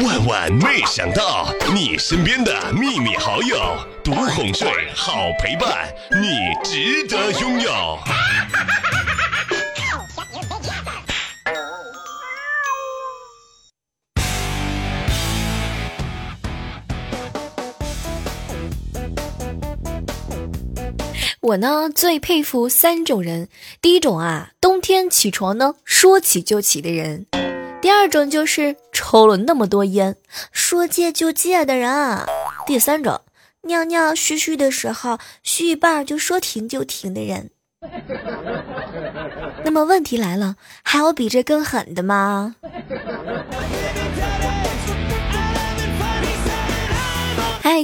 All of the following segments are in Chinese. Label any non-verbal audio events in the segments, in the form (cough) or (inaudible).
万万没想到，你身边的秘密好友，独哄睡，好陪伴，你值得拥有。我呢最佩服三种人，第一种啊，冬天起床呢说起就起的人；第二种就是抽了那么多烟，说戒就戒的人；第三种，尿尿嘘嘘的时候嘘一半就说停就停的人。(laughs) 那么问题来了，还有比这更狠的吗？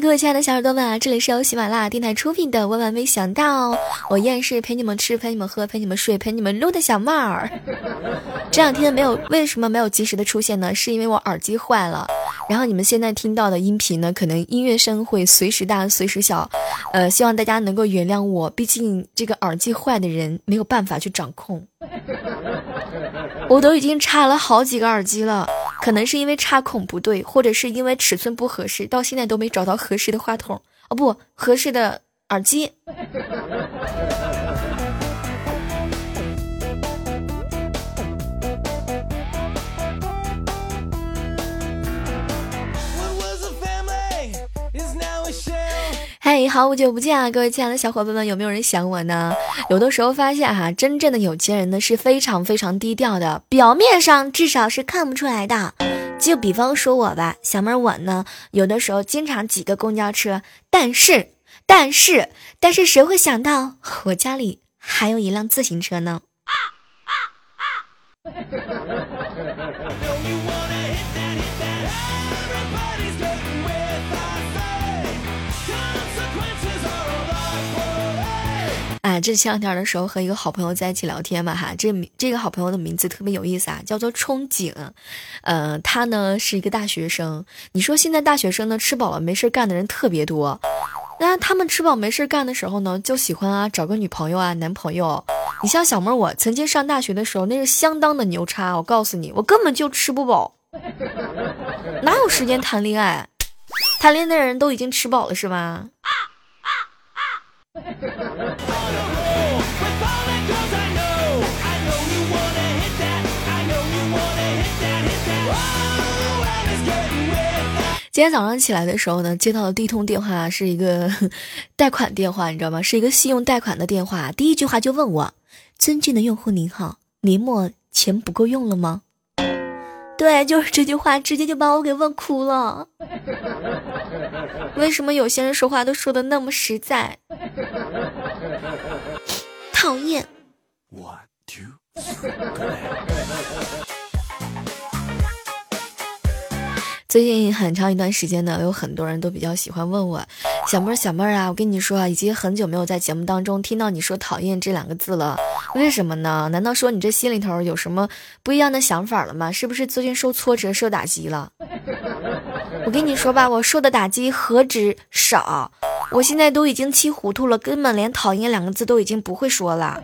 各位亲爱的小耳朵们啊，这里是由喜马拉雅电台出品的《万万没想到》，我依然是陪你们吃、陪你们喝、陪你们睡、陪你们撸的小妹儿。(laughs) 这两天没有，为什么没有及时的出现呢？是因为我耳机坏了，然后你们现在听到的音频呢，可能音乐声会随时大、随时小，呃，希望大家能够原谅我，毕竟这个耳机坏的人没有办法去掌控。我都已经插了好几个耳机了。可能是因为插孔不对，或者是因为尺寸不合适，到现在都没找到合适的话筒哦，不合适的耳机。嘿，好久不见啊，各位亲爱的小伙伴们，有没有人想我呢？有的时候发现哈，真正的有钱人呢是非常非常低调的，表面上至少是看不出来的。就比方说我吧，小妹儿我呢，有的时候经常挤个公交车，但是，但是，但是谁会想到我家里还有一辆自行车呢？(laughs) 啊，这前两天的时候和一个好朋友在一起聊天嘛，哈，这这个好朋友的名字特别有意思啊，叫做憧憬，呃，他呢是一个大学生。你说现在大学生呢吃饱了没事干的人特别多，那他们吃饱没事干的时候呢，就喜欢啊找个女朋友啊男朋友。你像小妹，我曾经上大学的时候，那是相当的牛叉。我告诉你，我根本就吃不饱，哪有时间谈恋爱？谈恋爱的人都已经吃饱了是吧？今天早上起来的时候呢，接到的第一通电话是一个 (laughs) 贷款电话，你知道吗？是一个信用贷款的电话。第一句话就问我：“尊敬的用户您好，年末钱不够用了吗？”对，就是这句话，直接就把我给问哭了。为什么有些人说话都说的那么实在？讨厌。最近很长一段时间呢，有很多人都比较喜欢问我，小妹儿小妹儿啊，我跟你说啊，已经很久没有在节目当中听到你说讨厌这两个字了，为什么呢？难道说你这心里头有什么不一样的想法了吗？是不是最近受挫折、受打击了？我跟你说吧，我受的打击何止少。我现在都已经气糊涂了，根本连讨厌两个字都已经不会说了。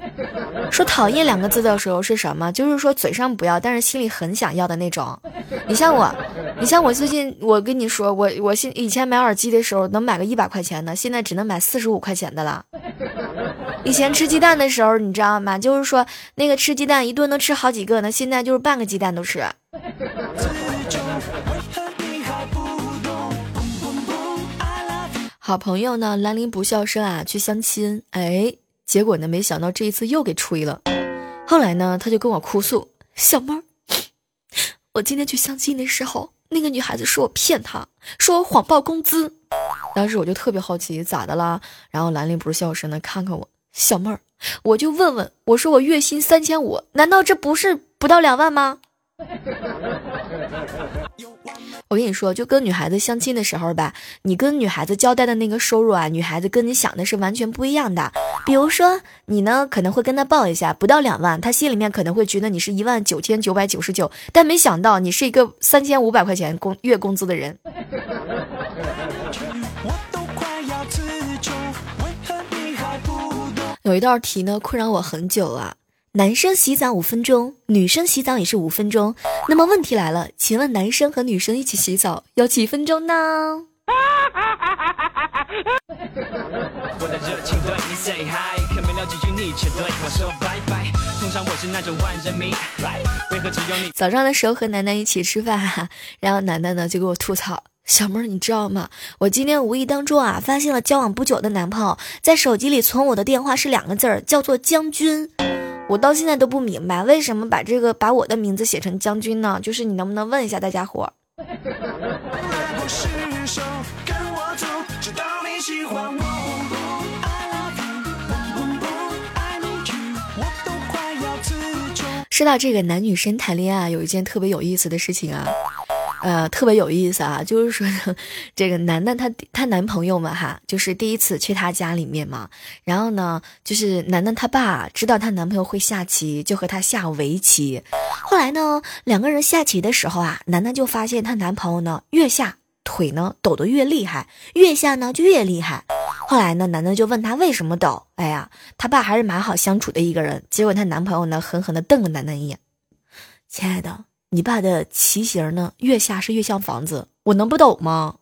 说讨厌两个字的时候是什么？就是说嘴上不要，但是心里很想要的那种。你像我，你像我最近，我跟你说，我我现以前买耳机的时候能买个一百块钱的，现在只能买四十五块钱的了。以前吃鸡蛋的时候，你知道吗？就是说那个吃鸡蛋一顿能吃好几个呢，现在就是半个鸡蛋都吃。好朋友呢，兰陵不笑生啊，去相亲，哎，结果呢，没想到这一次又给吹了。后来呢，他就跟我哭诉：“小妹儿，我今天去相亲的时候，那个女孩子说我骗她，说我谎报工资。当时我就特别好奇，咋的啦？然后兰陵不是笑声呢看看我，小妹儿，我就问问，我说我月薪三千五，难道这不是不到两万吗？”我跟你说，就跟女孩子相亲的时候吧，你跟女孩子交代的那个收入啊，女孩子跟你想的是完全不一样的。比如说，你呢可能会跟她报一下不到两万，她心里面可能会觉得你是一万九千九百九十九，但没想到你是一个三千五百块钱工月工资的人。(laughs) 有一道题呢困扰我很久了，男生洗澡五分钟，女生洗澡也是五分钟。那么问题来了，请问男生和女生一起洗澡要几分钟呢？早上的时候和楠楠一起吃饭，然后楠楠呢就给我吐槽：“小妹儿，你知道吗？我今天无意当中啊，发现了交往不久的男朋友在手机里存我的电话是两个字儿，叫做将军。我到现在都不明白，为什么把这个把我的名字写成将军呢？就是你能不能问一下大家伙？”说到这个男女生谈恋爱，有一件特别有意思的事情啊，呃，特别有意思啊，就是说，(laughs) 这个楠楠她她男朋友嘛哈，就是第一次去她家里面嘛，然后呢，就是楠楠她爸知道她男朋友会下棋，就和她下围棋。后来呢，两个人下棋的时候啊，楠楠就发现她男朋友呢越下腿呢抖得越厉害，越下呢就越厉害。后来呢，楠楠就问他为什么抖？哎呀，他爸还是蛮好相处的一个人。结果她男朋友呢，狠狠地瞪了楠楠一眼：“亲爱的，你爸的棋形呢，越下是越像房子，我能不懂吗？”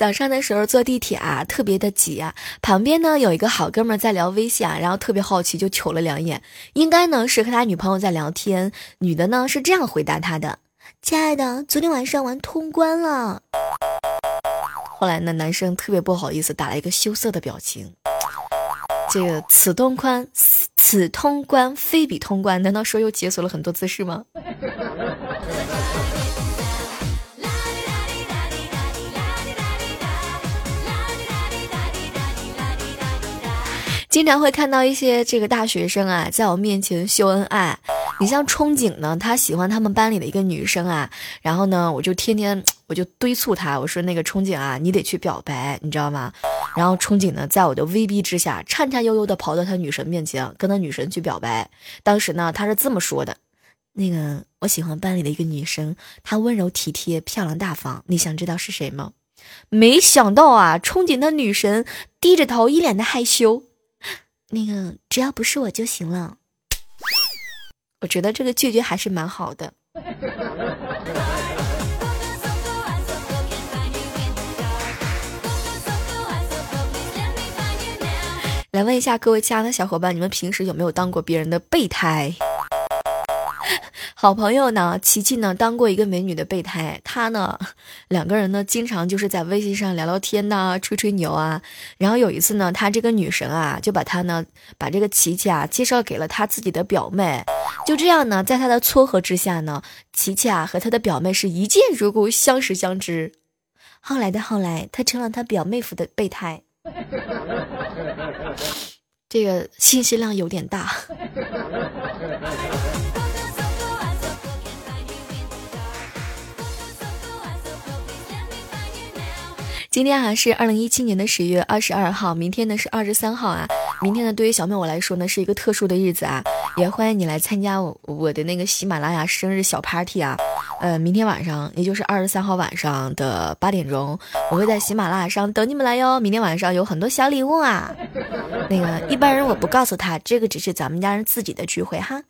早上的时候坐地铁啊，特别的挤啊。旁边呢有一个好哥们在聊微信啊，然后特别好奇就瞅了两眼，应该呢是和他女朋友在聊天。女的呢是这样回答他的：“亲爱的，昨天晚上玩通关了。”后来呢，男生特别不好意思，打了一个羞涩的表情。这个此通关，此通关非彼通关，难道说又解锁了很多姿势吗？经常会看到一些这个大学生啊，在我面前秀恩爱。你像憧憬呢，他喜欢他们班里的一个女生啊，然后呢，我就天天我就催促他，我说那个憧憬啊，你得去表白，你知道吗？然后憧憬呢，在我的威逼之下，颤颤悠悠的跑到他女神面前，跟他女神去表白。当时呢，他是这么说的：“那个我喜欢班里的一个女生，她温柔体贴，漂亮大方。你想知道是谁吗？”没想到啊，憧憬的女神低着头，一脸的害羞。那个只要不是我就行了，我觉得这个拒绝还是蛮好的。来问一下各位亲爱的小伙伴，你们平时有没有当过别人的备胎？好朋友呢，琪琪呢，当过一个美女的备胎。她呢，两个人呢，经常就是在微信上聊聊天呐，吹吹牛啊。然后有一次呢，她这个女神啊，就把她呢，把这个琪琪啊，介绍给了她自己的表妹。就这样呢，在她的撮合之下呢，琪琪啊和她的表妹是一见如故，相识相知。后来的后来，她成了她表妹夫的备胎。(laughs) 这个信息量有点大。今天啊是二零一七年的十月二十二号，明天呢是二十三号啊。明天呢对于小妹我来说呢是一个特殊的日子啊，也欢迎你来参加我我的那个喜马拉雅生日小 party 啊。呃，明天晚上也就是二十三号晚上的八点钟，我会在喜马拉雅上等你们来哟。明天晚上有很多小礼物啊，那个一般人我不告诉他，这个只是咱们家人自己的聚会哈。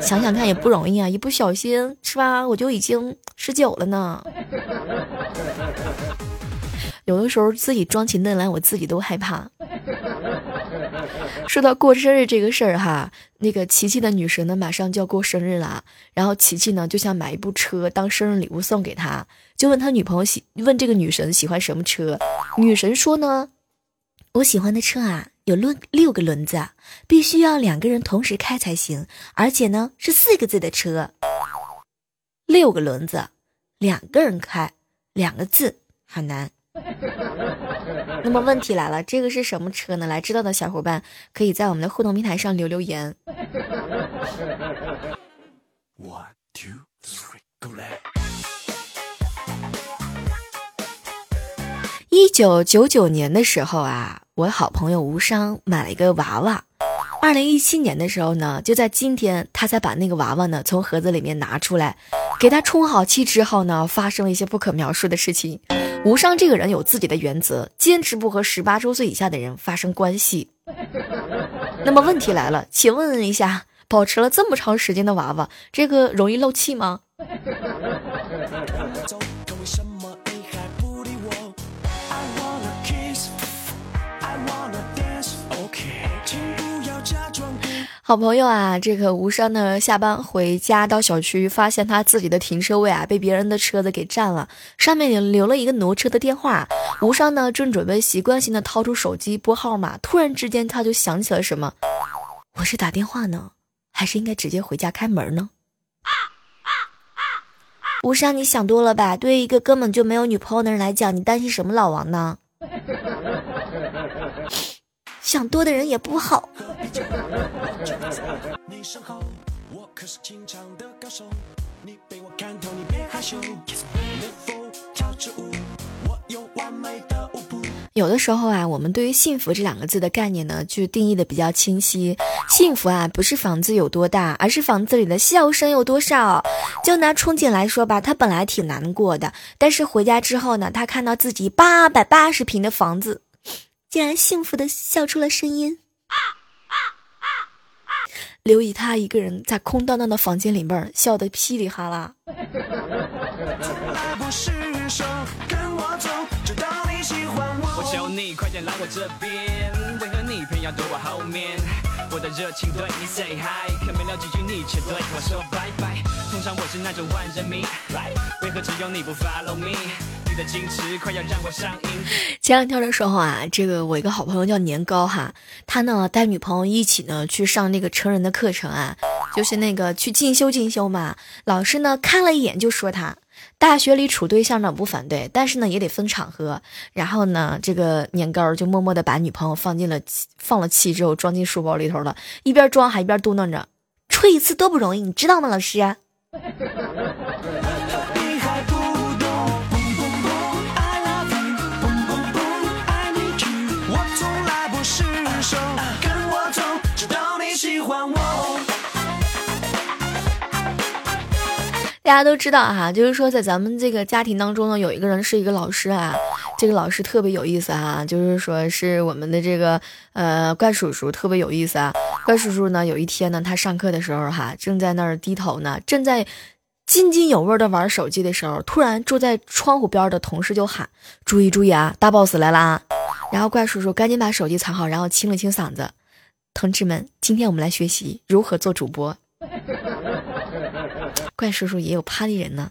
想想看也不容易啊，一不小心是吧，我就已经十九了呢。有的时候自己装起嫩来，我自己都害怕。说到过生日这个事儿哈，那个琪琪的女神呢，马上就要过生日了。然后琪琪呢就想买一部车当生日礼物送给他，就问他女朋友喜问这个女神喜欢什么车。女神说呢，我喜欢的车啊有六六个轮子，必须要两个人同时开才行，而且呢是四个字的车。六个轮子，两个人开，两个字，好难。(laughs) 那么问题来了，这个是什么车呢？来知道的小伙伴可以在我们的互动平台上留留言。(laughs) 一九九九年的时候啊，我好朋友无伤买了一个娃娃，二零一七年的时候呢，就在今天，他才把那个娃娃呢从盒子里面拿出来，给他充好气之后呢，发生了一些不可描述的事情。无伤这个人有自己的原则，坚持不和十八周岁以下的人发生关系。(laughs) 那么问题来了，请问一下，保持了这么长时间的娃娃，这个容易漏气吗？好朋友啊，这个吴山呢，下班回家到小区，发现他自己的停车位啊被别人的车子给占了，上面留了一个挪车的电话。吴山呢正准备习惯性的掏出手机拨号码，突然之间他就想起了什么，我是打电话呢，还是应该直接回家开门呢？吴山，你想多了吧？对于一个根本就没有女朋友的人来讲，你担心什么老王呢？(laughs) 想多的人也不好。有的时候啊，我们对于幸福这两个字的概念呢，就定义的比较清晰。幸福啊，不是房子有多大，而是房子里的笑声有多少。就拿憧憬来说吧，他本来挺难过的，但是回家之后呢，他看到自己八百八十平的房子，竟然幸福的笑出了声音。留意他一个人在空荡荡的房间里面笑得噼里哈啦。我的热情对你 say hi，可没聊几句你却对我说拜拜。通常我是那种万人迷，为何只有你不 follow me？你的矜持快要让我上瘾。前两天的时候啊，这个我一个好朋友叫年糕哈，他呢带女朋友一起呢去上那个成人的课程啊，就是那个去进修进修嘛。老师呢看了一眼就说他。大学里处对象呢不反对，但是呢也得分场合。然后呢，这个年糕就默默的把女朋友放进了放了气之后装进书包里头了，一边装还一边嘟囔着：“吹一次多不容易，你知道吗，老师？”大家都知道哈，就是说在咱们这个家庭当中呢，有一个人是一个老师啊，这个老师特别有意思哈，就是说是我们的这个呃怪叔叔特别有意思啊。怪叔叔呢，有一天呢，他上课的时候哈，正在那儿低头呢，正在津津有味的玩手机的时候，突然住在窗户边的同事就喊：“注意注意啊，大 boss 来啦！”然后怪叔叔赶紧把手机藏好，然后清了清嗓子：“同志们，今天我们来学习如何做主播。(laughs) ”怪叔叔也有趴的人呢。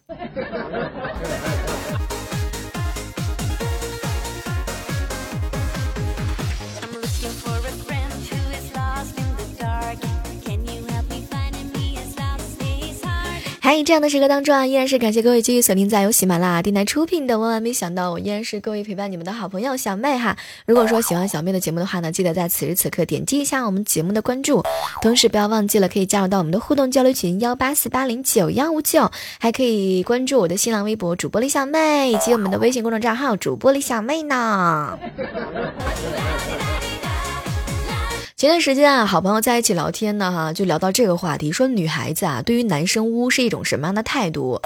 在这样的时刻当中啊，依然是感谢各位继续锁定在由喜马拉雅电台出品的《万万没想到》，我依然是各位陪伴你们的好朋友小妹哈。如果说喜欢小妹的节目的话呢，记得在此时此刻点击一下我们节目的关注，同时不要忘记了可以加入到我们的互动交流群幺八四八零九幺五九，还可以关注我的新浪微博主播李小妹以及我们的微信公众账号主播李小妹呢。前段时间啊，好朋友在一起聊天呢，哈，就聊到这个话题，说女孩子啊，对于男生污是一种什么样的态度？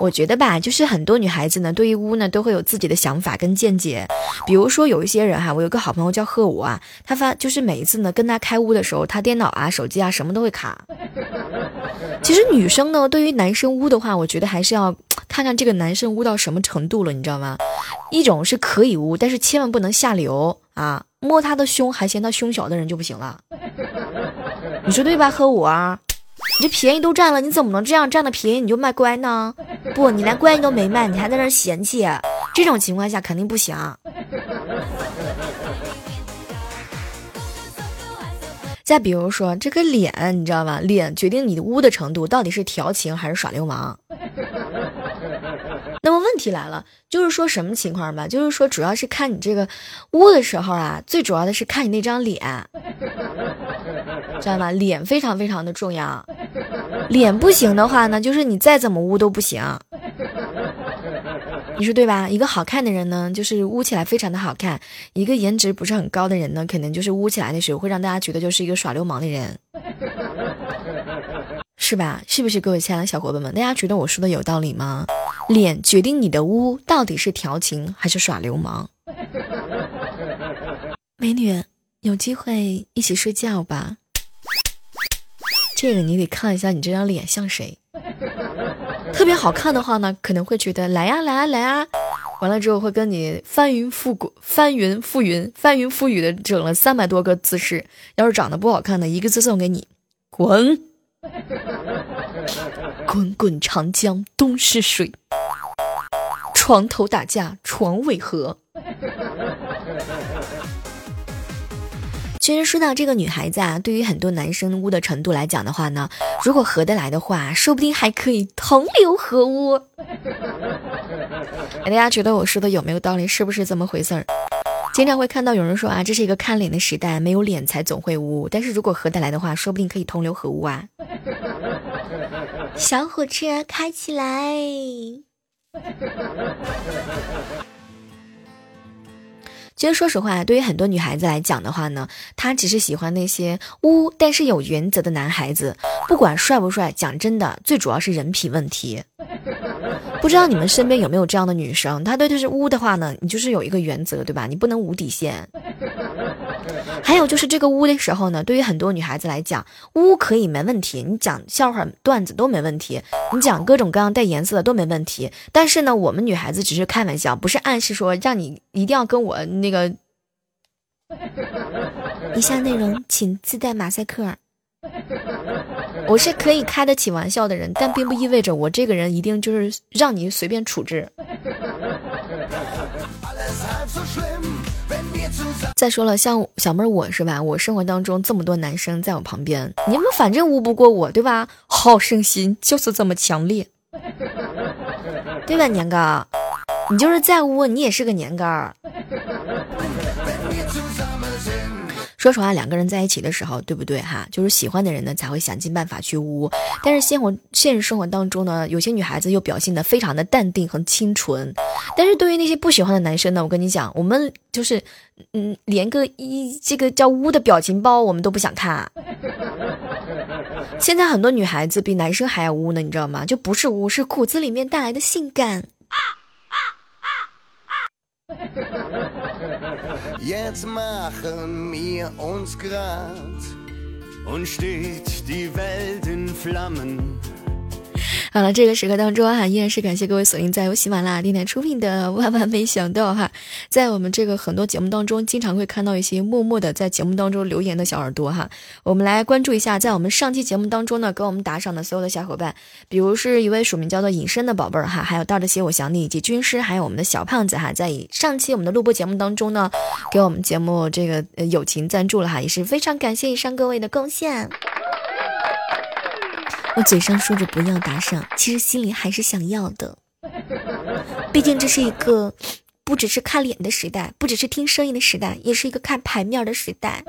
我觉得吧，就是很多女孩子呢，对于污呢，都会有自己的想法跟见解。比如说有一些人哈，我有个好朋友叫贺武啊，他发就是每一次呢跟他开污的时候，他电脑啊、手机啊什么都会卡。其实女生呢，对于男生污的话，我觉得还是要看看这个男生污到什么程度了，你知道吗？一种是可以污，但是千万不能下流啊。摸他的胸还嫌他胸小的人就不行了，你说对吧？和我，你这便宜都占了，你怎么能这样占了便宜你就卖乖呢？不，你连乖你都没卖，你还在那嫌弃，这种情况下肯定不行。再比如说这个脸，你知道吧？脸决定你的污的程度，到底是调情还是耍流氓？那么问题来了，就是说什么情况吧？就是说主要是看你这个污的时候啊，最主要的是看你那张脸，知道吗？脸非常非常的重要，脸不行的话呢，就是你再怎么污都不行。你说对吧？一个好看的人呢，就是污起来非常的好看；一个颜值不是很高的人呢，可能就是污起来的时候会让大家觉得就是一个耍流氓的人，是吧？是不是各位亲爱的小伙伴们？大家觉得我说的有道理吗？脸决定你的污，到底是调情还是耍流氓？美女，有机会一起睡觉吧。这个你得看一下你这张脸像谁。特别好看的话呢，可能会觉得来呀来呀来呀，完了之后会跟你翻云覆滚、翻云覆云、翻云覆雨的整了三百多个姿势。要是长得不好看的，一个字送给你：滚！(laughs) 滚滚长江东逝水，床头打架床尾和。其实说到这个女孩子啊，对于很多男生污的程度来讲的话呢，如果合得来的话，说不定还可以同流合污。(laughs) 大家觉得我说的有没有道理？是不是这么回事儿？经常会看到有人说啊，这是一个看脸的时代，没有脸才总会污。但是如果合得来的话，说不定可以同流合污啊。小火车开起来。(laughs) 其实说实话，对于很多女孩子来讲的话呢，她只是喜欢那些污但是有原则的男孩子，不管帅不帅。讲真的，最主要是人品问题。(laughs) 不知道你们身边有没有这样的女生？她对她是污的话呢，你就是有一个原则，对吧？你不能无底线。还有就是这个污的时候呢，对于很多女孩子来讲，污可以没问题，你讲笑话段子都没问题，你讲各种各样带颜色的都没问题。但是呢，我们女孩子只是开玩笑，不是暗示说让你一定要跟我那个。以下内容请自带马赛克。我是可以开得起玩笑的人，但并不意味着我这个人一定就是让你随便处置。再说了，像小妹儿我是吧？我生活当中这么多男生在我旁边，你们反正污不过我，对吧？好胜心就是这么强烈，对吧，年糕？你就是再污，你也是个年糕。说实话，两个人在一起的时候，对不对哈？就是喜欢的人呢，才会想尽办法去污。但是现活现实生活当中呢，有些女孩子又表现的非常的淡定和清纯。但是对于那些不喜欢的男生呢，我跟你讲，我们就是嗯，连个一这个叫污的表情包，我们都不想看。现在很多女孩子比男生还要污呢，你知道吗？就不是污，是骨子里面带来的性感。Jetzt machen wir uns grad und steht die Welt in Flammen. 好了，这个时刻当中哈，依然是感谢各位锁定在由喜马拉雅电台出品的《万万没想到》哈，在我们这个很多节目当中，经常会看到一些默默的在节目当中留言的小耳朵哈，我们来关注一下，在我们上期节目当中呢，给我们打赏的所有的小伙伴，比如是一位署名叫做隐身的宝贝儿哈，还有倒着写我想你以及军师，还有我们的小胖子哈，在上期我们的录播节目当中呢，给我们节目这个友情赞助了哈，也是非常感谢以上各位的贡献。我嘴上说着不要打赏，其实心里还是想要的。毕竟这是一个不只是看脸的时代，不只是听声音的时代，也是一个看牌面的时代。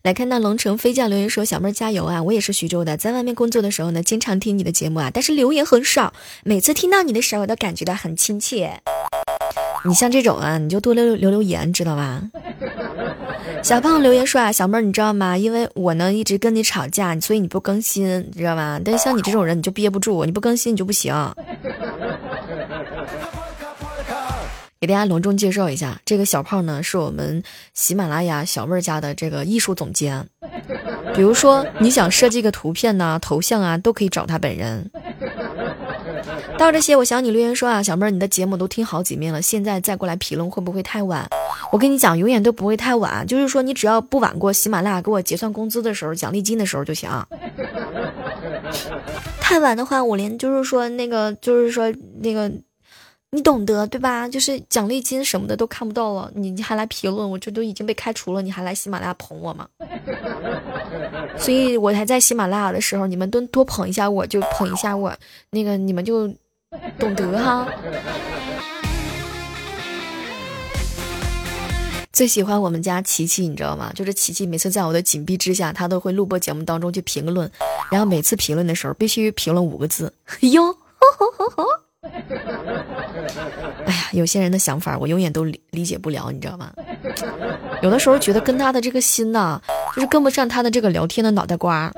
来看到龙城飞将留言说：“小妹儿加油啊！我也是徐州的，在外面工作的时候呢，经常听你的节目啊，但是留言很少。每次听到你的时候，我都感觉到很亲切。你像这种啊，你就多留留留言，知道吧？”小胖留言说啊，小妹儿你知道吗？因为我呢一直跟你吵架，所以你不更新，你知道吗？但像你这种人，你就憋不住，你不更新你就不行。给大家隆重介绍一下，这个小胖呢是我们喜马拉雅小妹儿家的这个艺术总监。比如说你想设计个图片呐、头像啊，都可以找他本人。到这些，我想你留言说啊，小妹儿你的节目都听好几遍了，现在再过来评论会不会太晚？我跟你讲，永远都不会太晚。就是说，你只要不晚过喜马拉雅给我结算工资的时候、奖励金的时候就行。太晚的话，我连就是说那个，就是说那个，你懂得对吧？就是奖励金什么的都看不到了，你你还来评论，我这都已经被开除了，你还来喜马拉雅捧我吗？所以我还在喜马拉雅的时候，你们都多捧一下我，就捧一下我，那个你们就 (laughs) 懂得哈。最喜欢我们家琪琪，你知道吗？就是琪琪每次在我的紧逼之下，他都会录播节目当中去评论，然后每次评论的时候必须评论五个字 (laughs) 哟。(laughs) 哎呀，有些人的想法我永远都理理解不了，你知道吗？有的时候觉得跟他的这个心呐，就是跟不上他的这个聊天的脑袋瓜。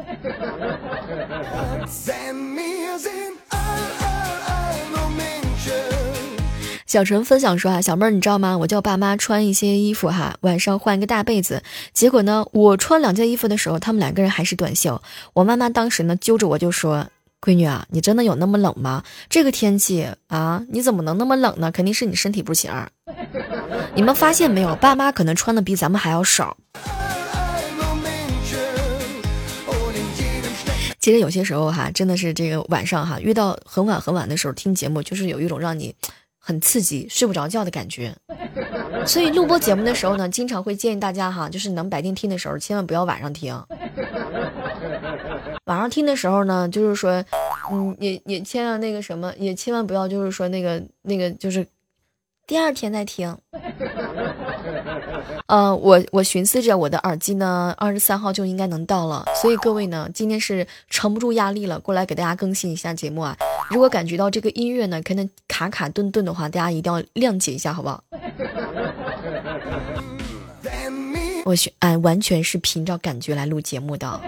小陈分享说啊，小妹儿你知道吗？我叫爸妈穿一些衣服哈，晚上换一个大被子。结果呢，我穿两件衣服的时候，他们两个人还是短袖。我妈妈当时呢揪着我就说：“闺女啊，你真的有那么冷吗？这个天气啊，你怎么能那么冷呢？肯定是你身体不行。”你们发现没有？爸妈可能穿的比咱们还要少。其实有些时候哈，真的是这个晚上哈，遇到很晚很晚的时候听节目，就是有一种让你。很刺激，睡不着觉的感觉。所以录播节目的时候呢，经常会建议大家哈，就是能白天听的时候，千万不要晚上听。晚上听的时候呢，就是说，嗯，也也千万那个什么，也千万不要就是说那个那个就是第二天再听。呃，我我寻思着我的耳机呢，二十三号就应该能到了，所以各位呢，今天是撑不住压力了，过来给大家更新一下节目啊。如果感觉到这个音乐呢可能卡卡顿顿的话，大家一定要谅解一下，好不好？(laughs) 我选俺完全是凭着感觉来录节目的，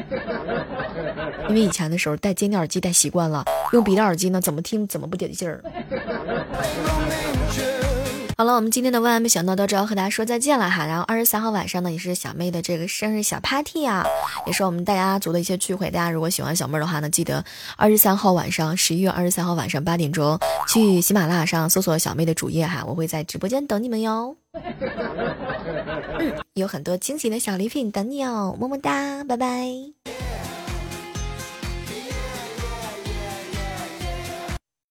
因为以前的时候戴监听耳机戴习惯了，用别的耳机呢怎么听怎么不得劲儿。好了，我们今天的万万没想到到这要和大家说再见了哈。然后二十三号晚上呢，也是小妹的这个生日小 party 啊，也是我们大家族的一些聚会。大家如果喜欢小妹的话呢，记得二十三号晚上，十一月二十三号晚上八点钟去喜马拉雅上搜索小妹的主页哈，我会在直播间等你们哟。嗯，有很多惊喜的小礼品等你哦，么么哒，拜拜。